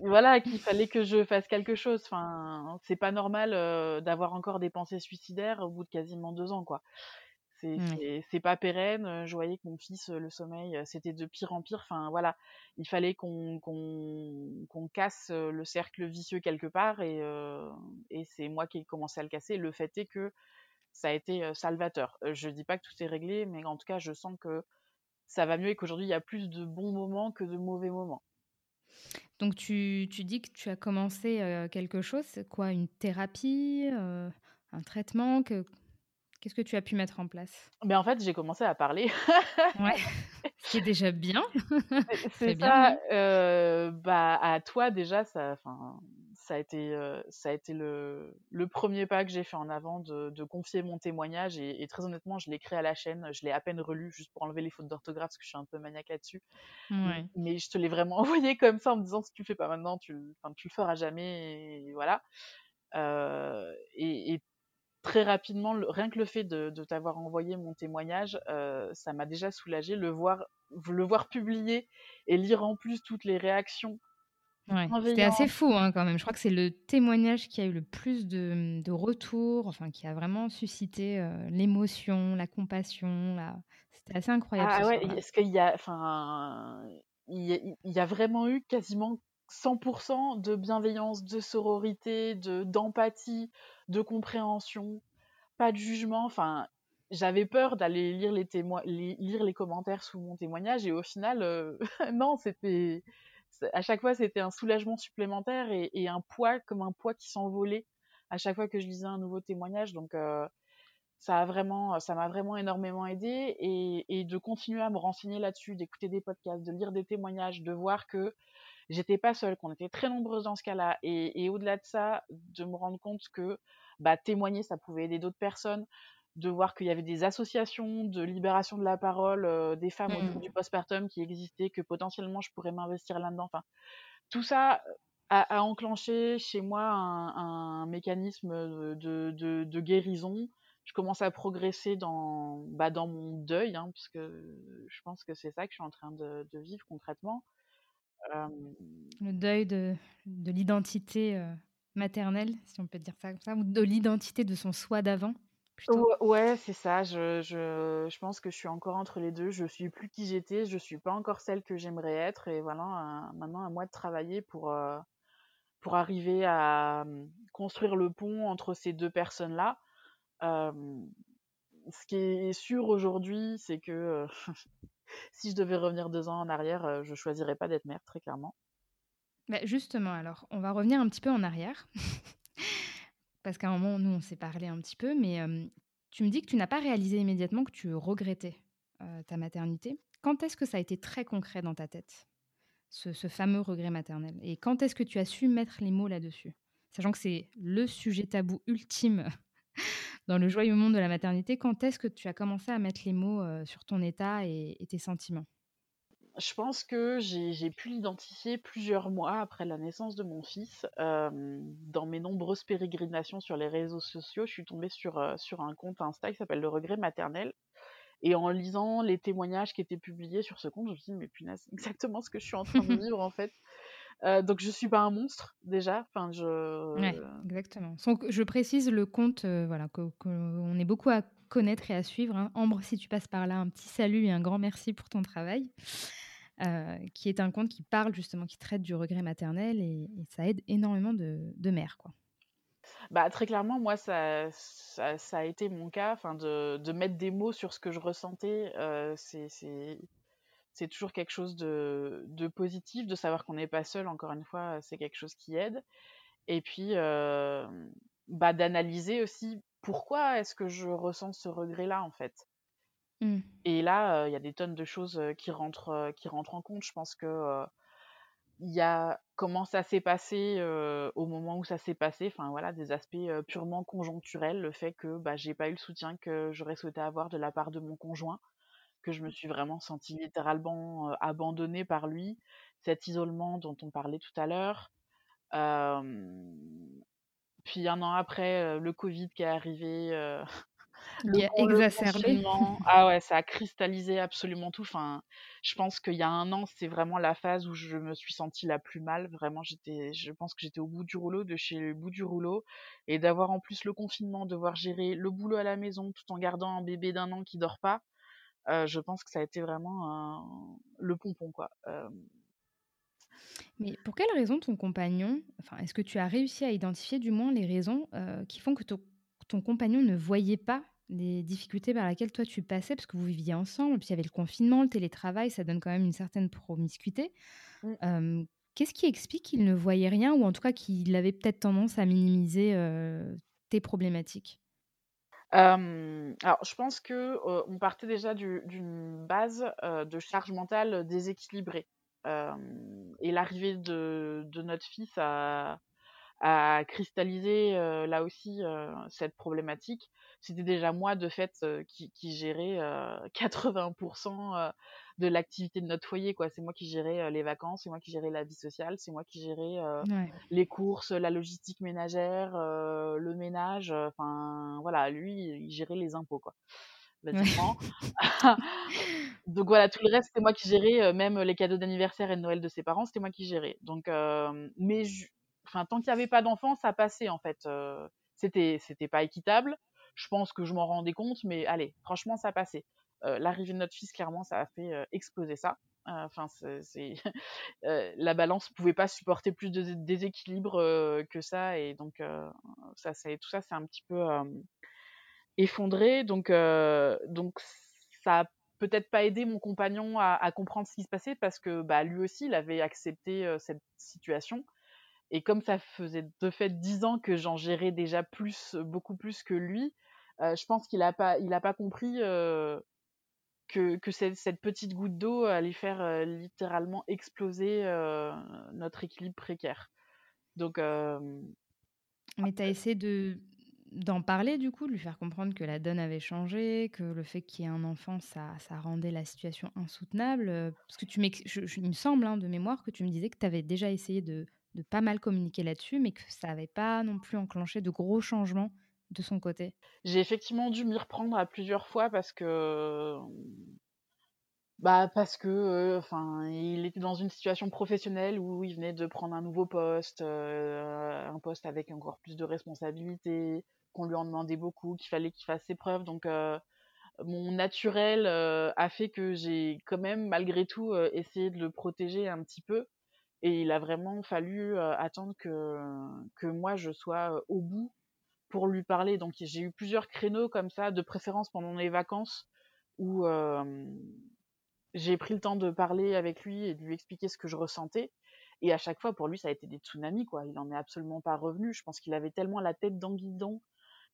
voilà, qu'il fallait que je fasse quelque chose. Enfin, c'est pas normal d'avoir encore des pensées suicidaires au bout de quasiment deux ans, quoi. C'est pas pérenne. Je voyais que mon fils, le sommeil, c'était de pire en pire. Enfin, voilà, il fallait qu'on casse le cercle vicieux quelque part et, et c'est moi qui ai commencé à le casser. Le fait est que ça a été salvateur. Je dis pas que tout est réglé, mais en tout cas, je sens que ça va mieux et qu'aujourd'hui, il y a plus de bons moments que de mauvais moments. Donc, tu, tu dis que tu as commencé quelque chose, quoi Une thérapie un traitement que, Qu'est-ce que tu as pu mettre en place? Ben, En fait, j'ai commencé à parler. ouais, *laughs* ce qui est déjà bien. C'est *laughs* bien. Euh, bah, à toi, déjà, ça, ça a été, euh, ça a été le, le premier pas que j'ai fait en avant de, de confier mon témoignage. Et, très honnêtement, je l'ai créé à la chaîne. Je l'ai à peine relu juste pour enlever les fautes d'orthographe parce que je suis un peu maniaque là-dessus. Ouais. Mais je te l'ai vraiment *laughs* envoyé comme ça en me disant si tu le fais pas maintenant, tu, tu le feras jamais. Et voilà. Euh, et, et très rapidement, rien que le fait de, t'avoir envoyé mon témoignage, ça m'a déjà soulagé. Le voir, le voir publié et lire en plus toutes les réactions c'était assez fou hein, quand même. Je crois que c'est le témoignage qui a eu le plus de, de retours, enfin qui a vraiment suscité euh, l'émotion, la compassion. La... C'était assez incroyable. Ah ouais, est-ce qu'il y a, enfin, il y, a vraiment eu quasiment 100% de bienveillance, de sororité, de d'empathie, de compréhension, pas de jugement. Enfin, j'avais peur d'aller lire les, lire les commentaires sous mon témoignage et au final, euh, *laughs* non, c'était à chaque fois, c'était un soulagement supplémentaire et, un poids, comme un poids qui s'envolait à chaque fois que je lisais un nouveau témoignage. Donc, euh, ça a vraiment, ça m'a vraiment énormément aidé et, de continuer à me renseigner là-dessus, d'écouter des podcasts, de lire des témoignages, de voir que j'étais pas seule, qu'on était très nombreuses dans ce cas-là et, au-delà de ça, de me rendre compte que bah, témoigner, ça pouvait aider d'autres personnes, de voir qu'il y avait des associations de libération de la parole euh, des femmes au autour mmh. du postpartum qui existaient, que potentiellement je pourrais m'investir là-dedans. Enfin, tout ça a, enclenché chez moi un, mécanisme de, de, guérison. Je commence à progresser dans, bah, dans mon deuil, hein, puisque je pense que c'est ça que je suis en train de, vivre concrètement. Le deuil de, de l'identité euh, maternelle, si on peut dire ça comme ça, ou de l'identité de son soi d'avant ouais, c'est ça. Je, je, je pense que je suis encore entre les deux. Je suis plus qui j'étais, je suis pas encore celle que j'aimerais être. Et voilà, maintenant à moi de travailler pour, euh, pour arriver à construire le pont entre ces deux personnes-là. ce qui est sûr aujourd'hui, c'est que *laughs* si je devais revenir deux ans en arrière, je choisirais pas d'être mère, très clairement. Bah, justement, alors, on va revenir un petit peu en arrière. *laughs* Parce qu'à un moment, nous, on s'est parlé un petit peu, mais tu me dis que tu n'as pas réalisé immédiatement que tu regrettais ta maternité. Quand est-ce que ça a été très concret dans ta tête, ce, fameux regret maternel? Et quand est-ce que tu as su mettre les mots là-dessus? Sachant que c'est le sujet tabou ultime dans le joyeux monde de la maternité, quand est-ce que tu as commencé à mettre les mots sur ton état et tes sentiments? Je pense que j'ai pu l'identifier plusieurs mois après la naissance de mon fils. dans mes nombreuses pérégrinations sur les réseaux sociaux, je suis tombée sur, sur un compte Insta qui s'appelle Le Regret Maternel. Et en lisant les témoignages qui étaient publiés sur ce compte, je me suis dit, mais punaise, c'est *laughs* exactement ce que je suis en train de *laughs* vivre en fait. Donc je suis pas un monstre déjà. Enfin, je... Ouais, exactement. Donc, je précise le compte, voilà, qu'on est beaucoup à connaître et à suivre. Hein. Ambre, si tu passes par là, un petit salut et un grand merci pour ton travail. Euh, qui est un conte qui parle justement, qui traite du regret maternel et, ça aide énormément de, de mères. Quoi. Bah, très clairement, moi, ça, ça, a été mon cas, de, de mettre des mots sur ce que je ressentais, euh, c'est toujours quelque chose de, de, positif, de savoir qu'on n'est pas seul, encore une fois, c'est quelque chose qui aide. Et puis, euh, bah, d'analyser aussi pourquoi est-ce que je ressens ce regret-là, en fait. Mmh. Et là, il y a des tonnes de choses qui rentrent, qui rentrent en compte. Je pense que il y a comment ça s'est passé au moment où ça s'est passé. Enfin voilà, des aspects purement conjoncturels, le fait que bah, j'ai pas eu le soutien que j'aurais souhaité avoir de la part de mon conjoint, que je me suis vraiment sentie littéralement abandonnée par lui, cet isolement dont on parlait tout à l'heure. puis un an après, le Covid qui est arrivé. *laughs* Le, a exacerbé. ah ouais, ça a cristallisé absolument tout. Enfin, je pense qu'il y a un an, c'est vraiment la phase où je me suis sentie la plus mal. Vraiment, j'étais, je pense que j'étais au bout du rouleau, de chez le bout du rouleau, et d'avoir en plus le confinement, devoir gérer le boulot à la maison tout en gardant un bébé d'un an qui dort pas. Euh, je pense que ça a été vraiment le pompon, quoi. Euh. Mais pour quelle raison ton compagnon, enfin, est-ce que tu as réussi à identifier du moins les raisons euh, qui font que ton compagnon ne voyait pas les difficultés par lesquelles toi tu passais, parce que vous viviez ensemble, puis il y avait le confinement, le télétravail, ça donne quand même une certaine promiscuité. Mmh. Qu'est-ce qui explique qu'il ne voyait rien, ou en tout cas qu'il avait peut-être tendance à minimiser tes problématiques? Alors, je pense que on partait déjà d'une base de charge mentale déséquilibrée. et l'arrivée de, notre fils a, a cristallisé là aussi cette problématique. C'était déjà moi de fait qui, qui gérais 80% de l'activité de notre foyer, quoi. C'est moi qui gérais les vacances, c'est moi qui gérais la vie sociale, c'est moi qui gérais les courses, la logistique ménagère, le ménage. Enfin, voilà, lui, il gérait les impôts, quoi. *laughs* Donc voilà, tout le reste, c'était moi qui gérais, même les cadeaux d'anniversaire et de Noël de ses parents, c'était moi qui gérais. Donc, mais enfin, tant qu'il n'y avait pas d'enfants, ça passait en fait. c'était, c'était pas équitable. Je pense que je m'en rendais compte, mais allez, franchement, ça passait. L'arrivée de notre fils, clairement, ça a fait exploser ça. Enfin, c'est, *laughs* la balance pouvait pas supporter plus de déséquilibre que ça, et donc ça, c'est tout ça, c'est un petit peu effondré. Donc, donc ça a peut-être pas aidé mon compagnon à, comprendre ce qui se passait parce que bah, lui aussi, il avait accepté cette situation. Et comme ça faisait de fait dix ans que j'en gérais déjà plus, beaucoup plus que lui, je pense qu'il n'a pas, il a pas compris que, que cette, cette, petite goutte d'eau allait faire littéralement exploser notre équilibre précaire. Donc. Mais tu as essayé de, d'en parler du coup, de lui faire comprendre que la donne avait changé, que le fait qu'il y ait un enfant, ça, ça rendait la situation insoutenable. Euh, parce que tu il me semble hein, de mémoire que tu me disais que tu avais déjà essayé de, de, pas mal communiquer là-dessus, mais que ça n'avait pas non plus enclenché de gros changements de son côté? J'ai effectivement dû m'y reprendre à plusieurs fois parce que bah parce que enfin il était dans une situation professionnelle où il venait de prendre un nouveau poste, un poste avec encore plus de responsabilités, qu'on lui en demandait beaucoup, qu'il fallait qu'il fasse ses preuves. Donc, mon naturel a fait que j'ai quand même, malgré tout, essayé de le protéger un petit peu. Et il a vraiment fallu attendre que, que moi, je sois au bout pour lui parler. Donc, j'ai eu plusieurs créneaux comme ça, de préférence pendant les vacances, où j'ai pris le temps de parler avec lui et de lui expliquer ce que je ressentais. Et à chaque fois, pour lui, ça a été des tsunamis, quoi. Il n'en est absolument pas revenu. Je pense qu'il avait tellement la tête dans le guidon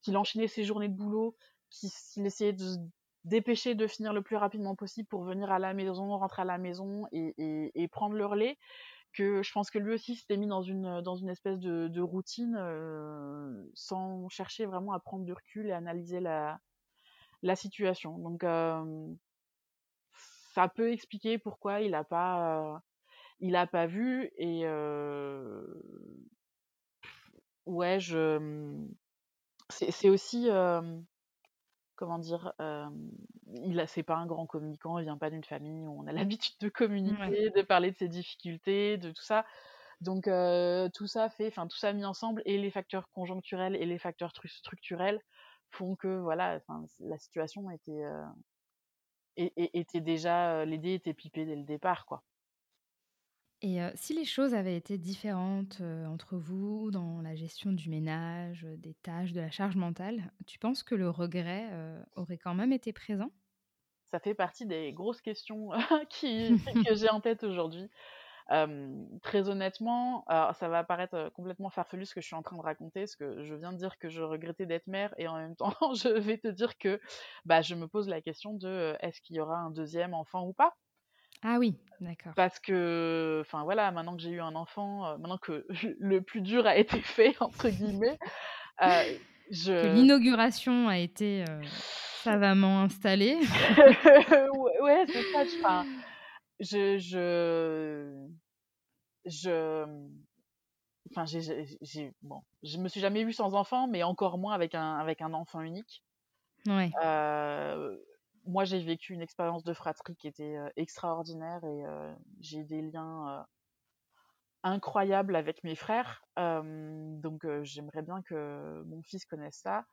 qu'il enchaînait ses journées de boulot, qu'il essayait de se dépêcher de finir le plus rapidement possible pour venir à la maison, rentrer à la maison et, prendre le relais, que je pense que lui aussi s'était mis dans une, dans une espèce de, routine euh, sans chercher vraiment à prendre du recul et analyser la, la situation. Donc euh, ça peut expliquer pourquoi il n'a pas, euh, il a pas vu et ouais je c'est aussi, comment dire, il a c'est pas un grand communicant, il vient pas d'une famille où on a *laughs* l'habitude de communiquer, de parler de ses difficultés, de tout ça. Donc tout ça fait, enfin tout ça mis ensemble et les facteurs conjoncturels et les facteurs structurels font que voilà, la situation était était déjà, les dés étaient pipés dès le départ, quoi. Et si les choses avaient été différentes entre vous dans la gestion du ménage, des tâches, de la charge mentale, tu penses que le regret aurait quand même été présent? Ça fait partie des grosses questions *laughs* qui, *laughs* que j'ai en tête aujourd'hui. très honnêtement, ça va paraître complètement farfelu ce que je suis en train de raconter, parce que je viens de dire que je regrettais d'être mère, et en même temps, *laughs* je vais te dire que bah, je me pose la question de est-ce qu'il y aura un deuxième enfant ou pas? Ah oui, d'accord. Parce que, enfin voilà, maintenant que j'ai eu un enfant, euh, maintenant que *laughs* le plus dur a été fait, entre guillemets, euh, je... Que l'inauguration a été euh, savamment installée. *laughs* ouais, c'est ça. Enfin, je, je, je, enfin, j'ai, bon, je me suis jamais vue sans enfant, mais encore moins avec un, avec un enfant unique. Ouais moi, j'ai vécu une expérience de fratrie qui était extraordinaire et j'ai des liens incroyables avec mes frères. donc, j'aimerais bien que mon fils connaisse ça.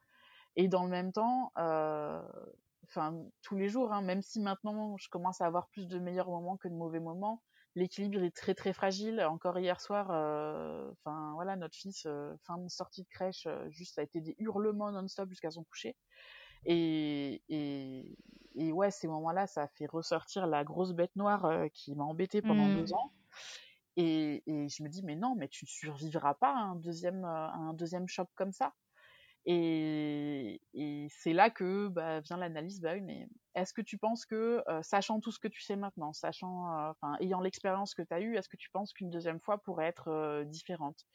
Et dans le même temps, enfin, tous les jours, hein, même si maintenant je commence à avoir plus de meilleurs moments que de mauvais moments, l'équilibre est très très fragile. Encore hier soir, enfin voilà, notre fils, fin de sortie de crèche, juste ça a été des hurlements non-stop jusqu'à son coucher. Et, et, et ouais, ces moments-là, ça a fait ressortir la grosse bête noire euh, qui m'a embêtée pendant deux mmh. ans. Et, et, je me dis, mais non, mais tu ne survivras pas à un deuxième, euh, un deuxième choc comme ça. Et, et c'est là que bah, vient l'analyse, bah oui, mais est-ce que tu penses que, euh, sachant tout ce que tu sais maintenant, sachant, enfin, ayant l'expérience que tu as eue, est-ce que tu penses qu'une deuxième fois pourrait être différente?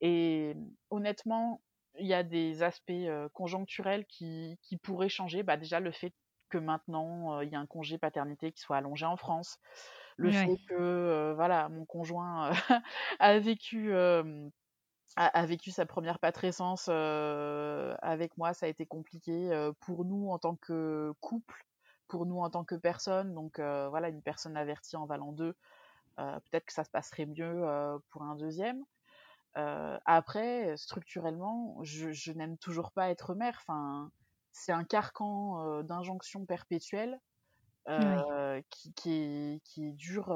Et honnêtement, il y a des aspects conjoncturels qui, qui pourraient changer. Bah, déjà, le fait que maintenant il y a un congé paternité qui soit allongé en France. Le fait que voilà, mon conjoint *laughs* a vécu a, vécu sa première patrescence avec moi, ça a été compliqué pour nous en tant que couple, pour nous en tant que personne. Donc voilà, une personne avertie en valant deux, peut-être que ça se passerait mieux pour un deuxième. Après, structurellement, je, n'aime toujours pas être mère. Enfin, c'est un carcan d'injonction perpétuelle qui, qui, est, qui est dur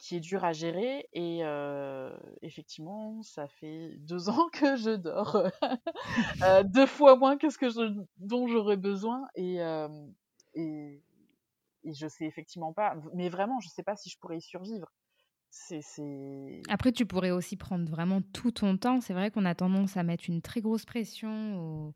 qui est dur à gérer. Et effectivement, ça fait deux *laughs* ans que je dors *laughs* deux fois moins que ce que je, dont j'aurais besoin. Et, et, et, je sais effectivement pas, mais vraiment, je sais pas si je pourrais y survivre. C'est, Après, tu pourrais aussi prendre vraiment tout ton temps. C'est vrai qu'on a tendance à mettre une très grosse pression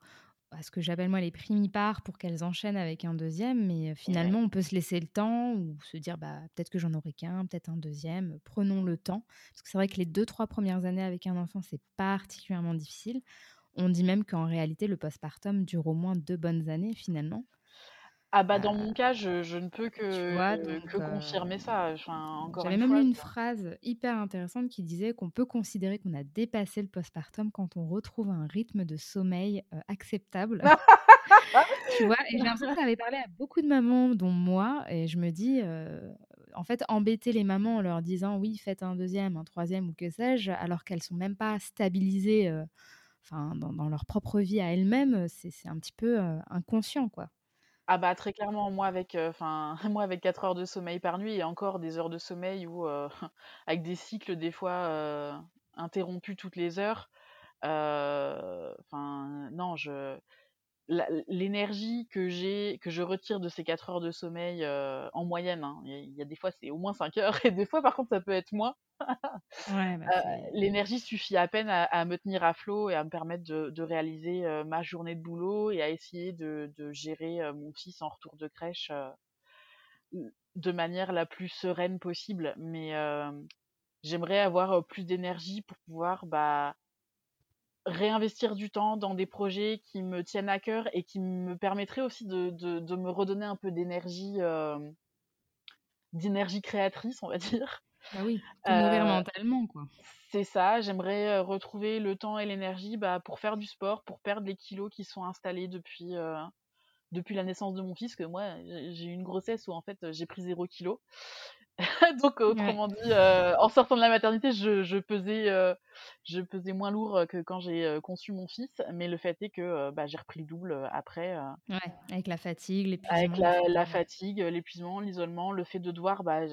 à ce que j'appelle moi les primipares pour qu'elles enchaînent avec un deuxième, mais finalement on peut se laisser le temps ou se dire bah peut-être que j'en aurai qu'un, peut-être un deuxième, prenons le temps parce que c'est vrai que les deux trois premières années avec un enfant c'est particulièrement difficile. On dit même qu'en réalité le postpartum dure au moins deux bonnes années finalement. Ah bah dans mon cas, je, je ne peux que, que confirmer ça. Enfin, J'avais même lu une phrase hyper intéressante qui disait qu'on peut considérer qu'on a dépassé le postpartum quand on retrouve un rythme de sommeil acceptable. *laughs* tu vois, et j'ai l'impression que ça avait parlé à beaucoup de mamans, dont moi, et je me dis, en fait, embêter les mamans en leur disant oui, faites un deuxième, un troisième ou que sais-je, alors qu'elles sont même pas stabilisées enfin, dans, dans, leur propre vie à elles-mêmes, c'est un petit peu inconscient, quoi. Ah bah très clairement, moi avec, enfin *laughs* moi avec 4 heures de sommeil par nuit et encore des heures de sommeil où *laughs* avec des cycles des fois interrompus toutes les heures. Enfin non, je l'énergie que j'ai, que je retire de ces 4 heures de sommeil en moyenne, hein, il y, a des fois c'est au moins 5 heures et des fois par contre ça peut être moins. *laughs* Ouais, bah, l'énergie suffit à peine à, me tenir à flot et à me permettre de, réaliser ma journée de boulot et à essayer de, gérer mon fils en retour de crèche de manière la plus sereine possible. Mais j'aimerais avoir plus d'énergie pour pouvoir bah, réinvestir du temps dans des projets qui me tiennent à cœur et qui me permettraient aussi de, de, me redonner un peu d'énergie euh, d'énergie créatrice on va dire. Bah oui euh, mentalement quoi. c'est ça j'aimerais euh, retrouver le temps et l'énergie bah, pour faire du sport pour perdre les kilos qui sont installés depuis depuis la naissance de mon fils que moi j'ai eu une grossesse où en fait j'ai pris zéro kilo *laughs* Donc, autrement dit, euh, en sortant de la maternité, je, je pesais, euh, je pesais moins lourd que quand j'ai conçu mon fils. Mais le fait est que bah, j'ai repris le double après. Ouais, avec la fatigue, l'épuisement. Avec la, la fatigue, l'épuisement, l'isolement, le fait de devoir, bah,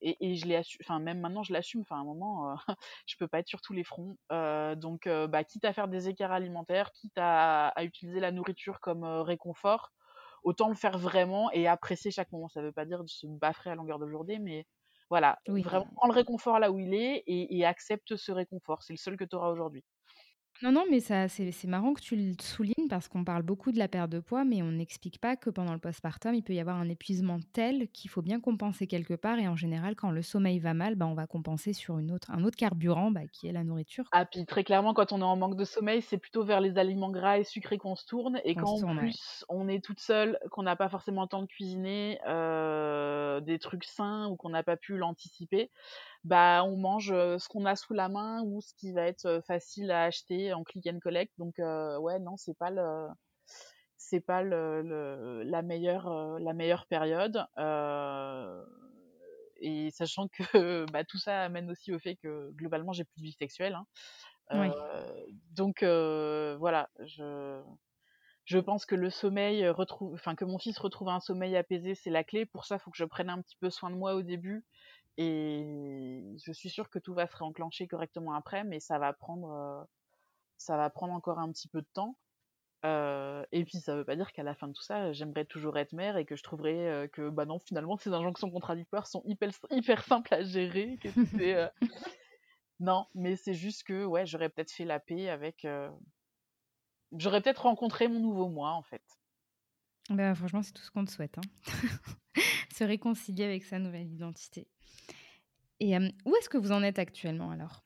et, et je l'ai enfin même maintenant je l'assume. Enfin, à un moment, *laughs* je peux pas être sur tous les fronts. donc, bah, quitte à faire des écarts alimentaires, quitte à, à utiliser la nourriture comme réconfort autant le faire vraiment et apprécier chaque moment. Ça ne veut pas dire de se baffrer à longueur de journée, mais voilà, vraiment prends le réconfort là où il est et, et accepte ce réconfort. C'est le seul que tu auras aujourd'hui. Non, non, mais ça, c'est marrant que tu le soulignes parce qu'on parle beaucoup de la perte de poids, mais on n'explique pas que pendant le postpartum, il peut y avoir un épuisement tel qu'il faut bien compenser quelque part. Et en général, quand le sommeil va mal, bah, on va compenser sur une autre, un autre carburant bah, qui est la nourriture. Ah, puis très clairement, quand on est en manque de sommeil, c'est plutôt vers les aliments gras et sucrés qu'on se tourne. Et quand en plus on est toute seule, qu'on n'a pas forcément le temps de cuisiner euh, des trucs sains ou qu'on n'a pas pu l'anticiper, bah on mange ce qu'on a sous la main ou ce qui va être facile à acheter en click and collect. Donc ouais non c'est pas le c'est pas le, la meilleure la meilleure période. et sachant que *laughs* bah, tout ça amène aussi au fait que globalement j'ai plus de vie sexuelle. Hein. Donc voilà, je je pense que le sommeil retrouve, enfin que mon fils retrouve un sommeil apaisé, c'est la clé. Pour ça, il faut que je prenne un petit peu soin de moi au début et je suis sûre que tout va se réenclencher correctement après, mais ça va prendre, euh, ça va prendre encore un petit peu de temps. Euh, et puis ça veut pas dire qu'à la fin de tout ça, j'aimerais toujours être mère et que je trouverais euh, que bah non, finalement, ces injonctions contradictoires sont hyper, hyper simples à gérer. *laughs* non, mais c'est juste que ouais, j'aurais peut-être fait la paix avec. J'aurais peut-être rencontré mon nouveau moi en fait. Bah, franchement, c'est tout ce qu'on te souhaite. Hein. *laughs* Se réconcilier avec sa nouvelle identité. Et où est-ce que vous en êtes actuellement alors?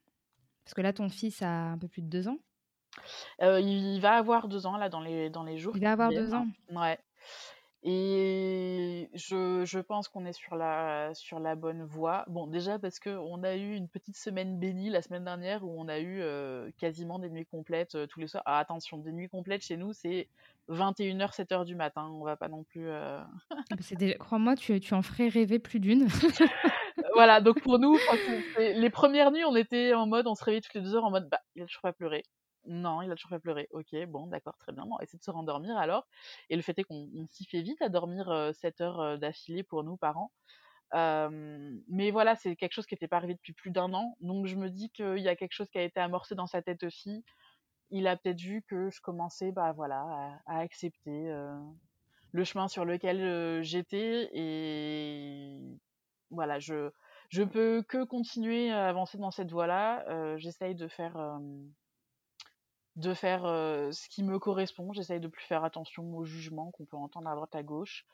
Parce que là, ton fils a un peu plus de deux ans. il va avoir deux ans là dans les, dans les jours. Il va avoir deux ans Ouais. Et je, je pense qu'on est sur la, sur la bonne voie. Bon, déjà parce qu'on a eu une petite semaine bénie la semaine dernière où on a eu euh, quasiment des nuits complètes euh, tous les soirs. Ah, attention, des nuits complètes chez nous, c'est 21h, 7h du matin. On va pas non plus. Euh, ah, déjà... Crois-moi, tu, tu en ferais rêver plus d'une. *laughs* voilà, donc pour nous, les premières nuits, on était en mode, on se réveillait toutes les deux heures en mode, bah, il a toujours pas pleuré. Non, il a toujours pas pleuré. Ok, bon, d'accord, très bien. on va essayer de se rendormir alors. Et le fait est qu'on s'y fait vite à dormir 7 heures d'affilée pour nous, parents. mais voilà, c'est quelque chose qui n'était pas arrivé depuis plus d'un an. Donc je me dis qu'il y a quelque chose qui a été amorcé dans sa tête aussi. Il a peut-être vu que je commençais bah, voilà, à, accepter le chemin sur lequel j'étais. Et voilà, je, je peux que continuer à avancer dans cette voie-là. J'essaye de faire de faire ce qui me correspond. J'essaye de plus faire attention aux jugements qu'on peut entendre à droite à gauche.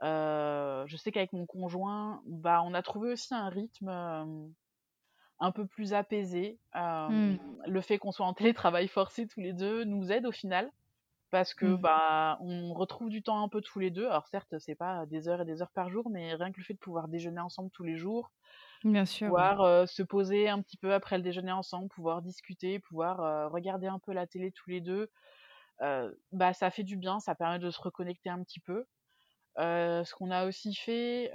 je sais qu'avec mon conjoint, bah, on a trouvé aussi un rythme un peu plus apaisé. Mmh. Le fait qu'on soit en *laughs* télétravail forcé tous les deux nous aide au final. Parce que mmh. bah on retrouve du temps un peu tous les deux. Alors certes, c'est pas des heures et des heures par jour, mais rien que le fait de pouvoir déjeuner ensemble tous les jours, Bien sûr. Pouvoir se poser un petit peu après le déjeuner ensemble, pouvoir discuter, pouvoir regarder un peu la télé tous les deux. bah, ça fait du bien, ça permet de se reconnecter un petit peu. ce qu'on a aussi fait,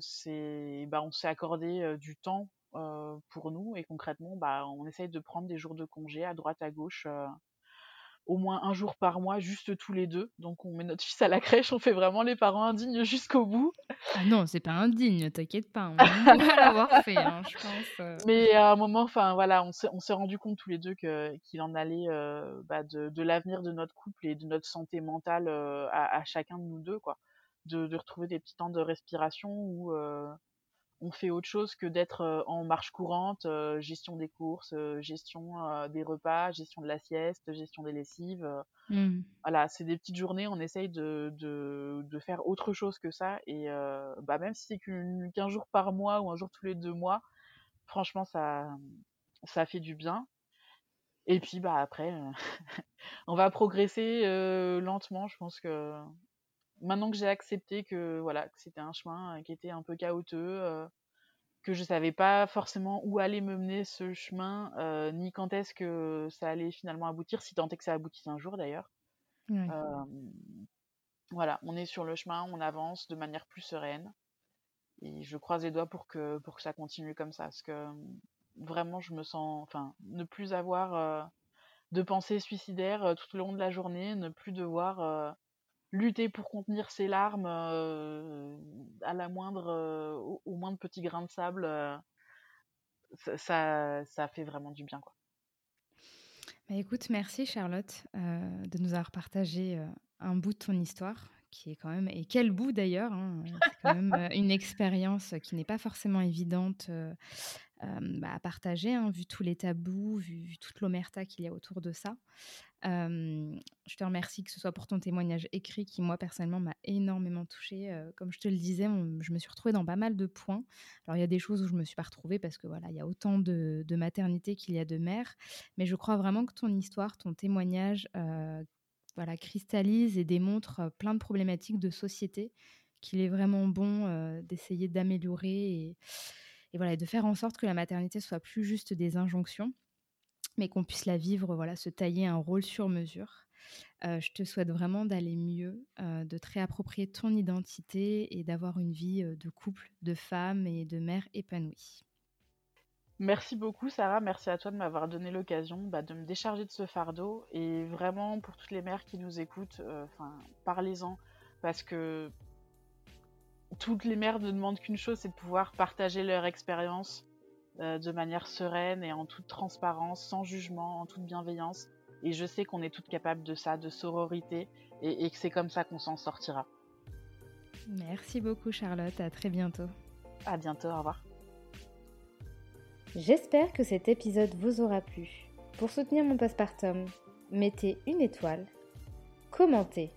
c'est bah, on s'est accordé du temps pour nous et concrètement, bah, on essaye de prendre des jours de congé à droite, à gauche au moins un jour par mois, juste tous les deux. Donc on met notre fils à la crèche, on fait vraiment les parents indignes jusqu'au bout. Ah non, c'est pas indigne, t'inquiète pas, on *laughs* va l'avoir fait, hein, je pense. Euh. Mais à un moment, enfin voilà, on s'est rendu compte tous les deux qu'il en allait euh, bah, de, l'avenir de notre couple et de notre santé mentale euh, à, chacun de nous deux, quoi. De, de, retrouver des petits temps de respiration où on fait autre chose que d'être en marche courante, gestion des courses, gestion des repas, gestion de la sieste, gestion des lessives. Mmh. Voilà, c'est des petites journées, on essaye de, de, faire autre chose que ça. Et bah, même si c'est qu'un jour par mois ou un jour tous les deux mois, franchement, ça, ça fait du bien. Et puis bah après, *laughs* on va progresser lentement. Je pense que maintenant que j'ai accepté que voilà que c'était un chemin euh, qui était un peu chaotique, euh, que je savais pas forcément où allait me mener ce chemin, euh, ni quand est-ce que ça allait finalement aboutir, si tant est que ça aboutisse un jour d'ailleurs. voilà, on est sur le chemin, on avance de manière plus sereine. Et je croise les doigts pour que, pour que ça continue comme ça. Parce que vraiment, je me sens. Enfin, ne plus avoir de pensées suicidaires tout au long de la journée, ne plus devoir lutter pour contenir ses larmes euh, à la moindre, euh, au, moindre petit grain de sable, euh, ça, ça, fait vraiment du bien. Quoi. Bah, écoute, merci Charlotte de nous avoir partagé un bout de ton histoire qui est quand même et quel bout d'ailleurs hein, une expérience qui n'est pas forcément évidente bah, à partager hein, vu tous les tabous vu toute l'omerta qu'il y a autour de ça je te remercie que ce soit pour ton témoignage écrit qui, moi, personnellement, m'a énormément touchée. comme je te le disais, je me suis retrouvée dans pas mal de points. Alors, il y a des choses où je me suis pas retrouvée parce que, voilà, il y a autant de, maternité qu'il y a de mère. Mais je crois vraiment que ton histoire, ton témoignage, voilà, cristallise et démontre plein de problématiques de société qu'il est vraiment bon d'essayer d'améliorer et, et, voilà, de faire en sorte que la maternité soit plus juste des injonctions mais qu'on puisse la vivre, voilà, se tailler un rôle sur mesure. Je te souhaite vraiment d'aller mieux, de te réapproprier ton identité et d'avoir une vie de couple, de femme et de mère épanouie. Merci beaucoup Sarah, merci à toi de m'avoir donné l'occasion bah, de me décharger de ce fardeau et vraiment pour toutes les mères qui nous écoutent, parlez-en parce que toutes les mères ne demandent qu'une chose, c'est de pouvoir partager leur expérience euh, de manière sereine et en toute transparence, sans jugement, en toute bienveillance. Et je sais qu'on est toutes capables de ça, de sororité, et, que c'est comme ça qu'on s'en sortira. Merci beaucoup Charlotte, à très bientôt. À bientôt, au revoir. J'espère que cet épisode vous aura plu. Pour soutenir mon postpartum, mettez une étoile, commentez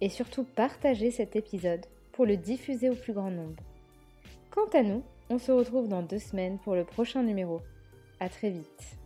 et surtout partagez cet épisode pour le diffuser au plus grand nombre. Quant à nous, on se retrouve dans deux semaines pour le prochain numéro. À très vite.